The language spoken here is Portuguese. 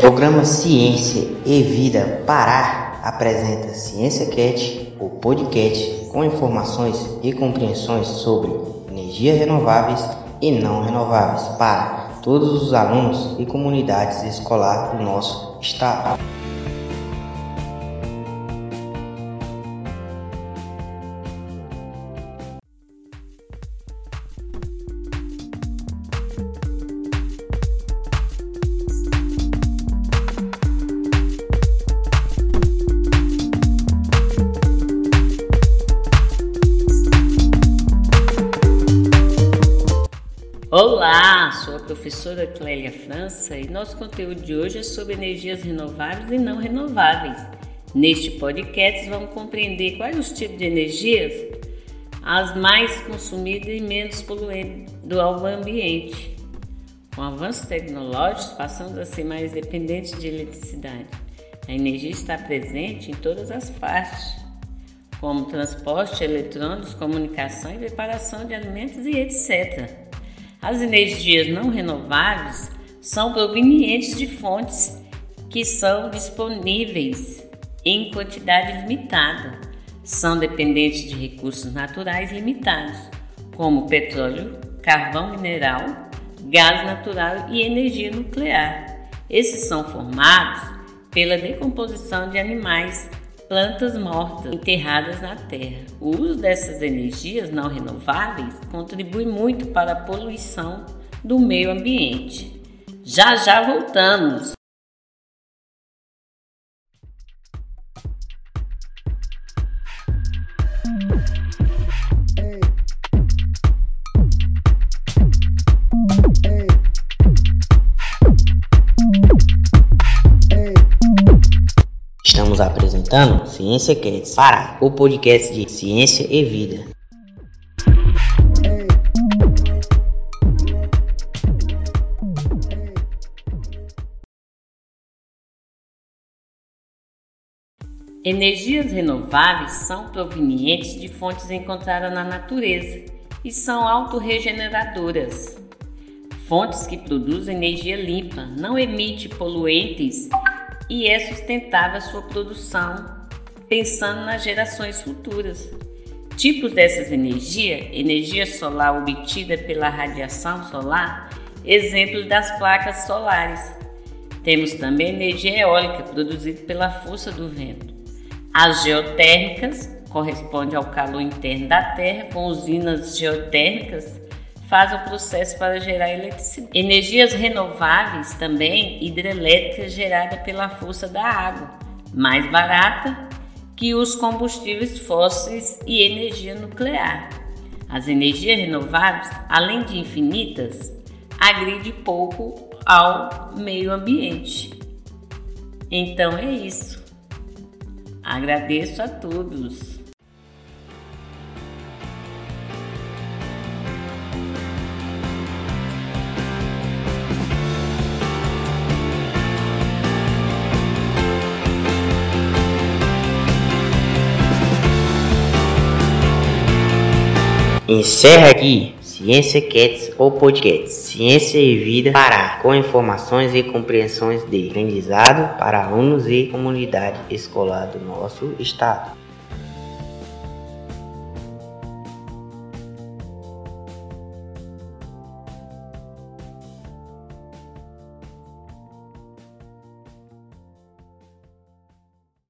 Programa Ciência e Vida Pará apresenta Ciência Cat, o podcast com informações e compreensões sobre energias renováveis e não renováveis para todos os alunos e comunidades escolar do nosso estado. Olá, sou a professora Clélia França e nosso conteúdo de hoje é sobre energias renováveis e não renováveis. Neste podcast vamos compreender quais os tipos de energias as mais consumidas e menos poluentes do ambiente. Com avanços tecnológicos, passamos a ser mais dependentes de eletricidade. A energia está presente em todas as partes, como transporte, eletrônicos, comunicação e preparação de alimentos e etc. As energias não renováveis são provenientes de fontes que são disponíveis em quantidade limitada. São dependentes de recursos naturais limitados, como petróleo, carvão mineral, gás natural e energia nuclear. Esses são formados pela decomposição de animais plantas mortas enterradas na terra. O uso dessas energias não renováveis contribui muito para a poluição do meio ambiente. Já já voltamos! Estamos apresentando Ciência Cats para o podcast de Ciência e Vida. Energias renováveis são provenientes de fontes encontradas na natureza e são autorregeneradoras. Fontes que produzem energia limpa, não emitem poluentes e é sustentável sua produção, pensando nas gerações futuras. Tipos dessas energias: energia solar obtida pela radiação solar, exemplos das placas solares. Temos também energia eólica produzida pela força do vento. As geotérmicas corresponde ao calor interno da Terra com usinas geotérmicas faz o processo para gerar eletricidade. Energias renováveis também, hidrelétricas gerada pela força da água, mais barata que os combustíveis fósseis e energia nuclear. As energias renováveis, além de infinitas, agridem pouco ao meio ambiente. Então é isso. Agradeço a todos. Encerra aqui Ciência Cats ou Podcast Ciência e Vida Pará, com informações e compreensões de aprendizado para alunos e comunidade escolar do nosso estado.